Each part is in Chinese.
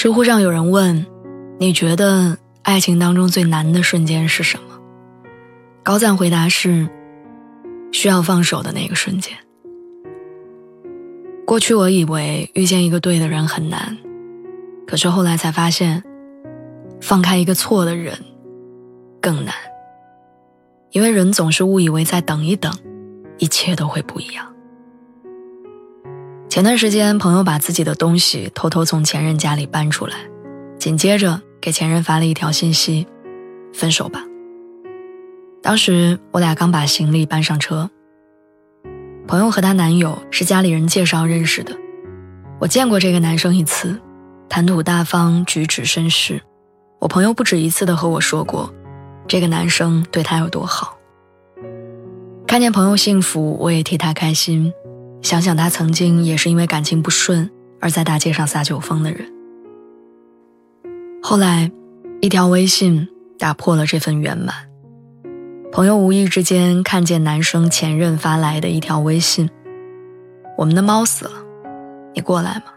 知乎上有人问：“你觉得爱情当中最难的瞬间是什么？”高赞回答是：“需要放手的那个瞬间。”过去我以为遇见一个对的人很难，可是后来才发现，放开一个错的人更难。因为人总是误以为再等一等，一切都会不一样。前段时间，朋友把自己的东西偷偷从前任家里搬出来，紧接着给前任发了一条信息：“分手吧。”当时我俩刚把行李搬上车。朋友和她男友是家里人介绍认识的，我见过这个男生一次，谈吐大方，举止绅士。我朋友不止一次的和我说过，这个男生对她有多好。看见朋友幸福，我也替他开心。想想他曾经也是因为感情不顺而在大街上撒酒疯的人。后来，一条微信打破了这份圆满。朋友无意之间看见男生前任发来的一条微信：“我们的猫死了，你过来吗？”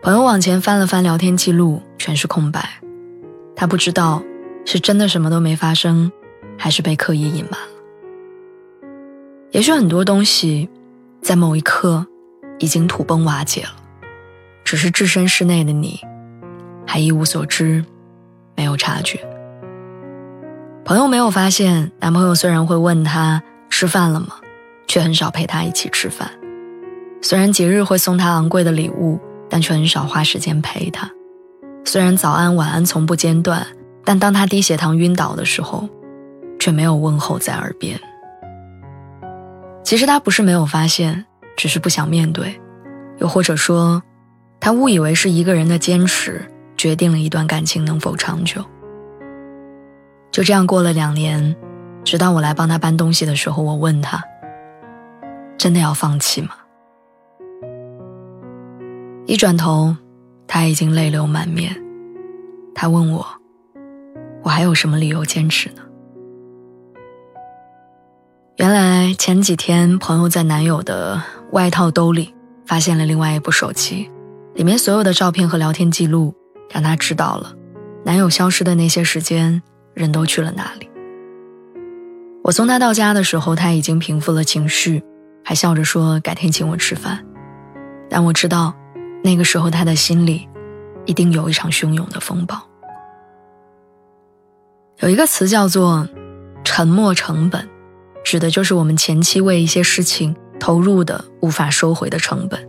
朋友往前翻了翻聊天记录，全是空白。他不知道是真的什么都没发生，还是被刻意隐瞒了。也许很多东西。在某一刻，已经土崩瓦解了，只是置身事内的你，还一无所知，没有察觉。朋友没有发现，男朋友虽然会问她吃饭了吗，却很少陪她一起吃饭；虽然节日会送她昂贵的礼物，但却很少花时间陪她；虽然早安晚安从不间断，但当她低血糖晕倒的时候，却没有问候在耳边。其实他不是没有发现，只是不想面对，又或者说，他误以为是一个人的坚持决定了一段感情能否长久。就这样过了两年，直到我来帮他搬东西的时候，我问他：“真的要放弃吗？”一转头，他已经泪流满面。他问我：“我还有什么理由坚持呢？”原来前几天，朋友在男友的外套兜里发现了另外一部手机，里面所有的照片和聊天记录，让她知道了男友消失的那些时间，人都去了哪里。我送他到家的时候，他已经平复了情绪，还笑着说改天请我吃饭。但我知道，那个时候他的心里，一定有一场汹涌的风暴。有一个词叫做“沉默成本”。指的就是我们前期为一些事情投入的无法收回的成本，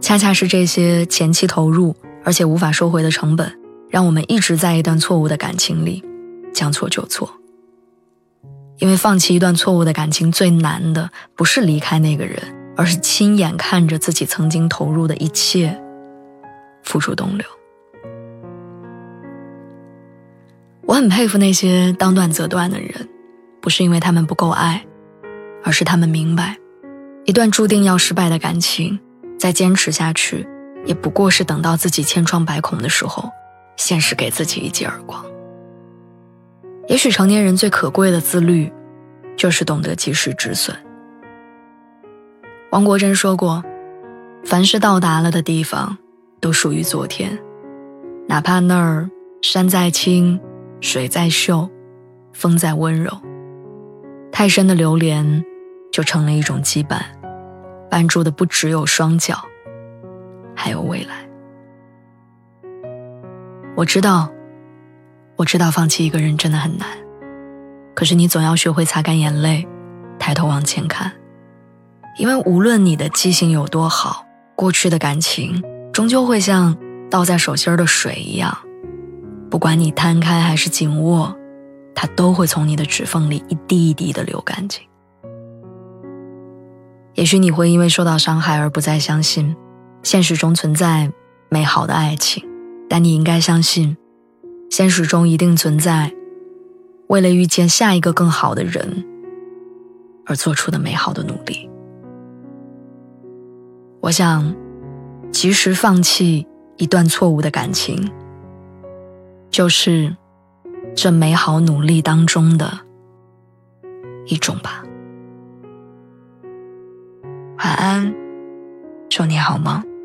恰恰是这些前期投入而且无法收回的成本，让我们一直在一段错误的感情里将错就错。因为放弃一段错误的感情最难的不是离开那个人，而是亲眼看着自己曾经投入的一切付诸东流。我很佩服那些当断则断的人。不是因为他们不够爱，而是他们明白，一段注定要失败的感情，再坚持下去，也不过是等到自己千疮百孔的时候，现实给自己一记耳光。也许成年人最可贵的自律，就是懂得及时止损。王国珍说过：“凡是到达了的地方，都属于昨天，哪怕那儿山再青，水再秀，风再温柔。”太深的流连，就成了一种羁绊，绊住的不只有双脚，还有未来。我知道，我知道放弃一个人真的很难，可是你总要学会擦干眼泪，抬头往前看，因为无论你的记性有多好，过去的感情终究会像倒在手心的水一样，不管你摊开还是紧握。它都会从你的指缝里一滴一滴的流干净。也许你会因为受到伤害而不再相信，现实中存在美好的爱情，但你应该相信，现实中一定存在为了遇见下一个更好的人而做出的美好的努力。我想，及时放弃一段错误的感情，就是这美好努力当中的一种吧。晚安，祝你好梦。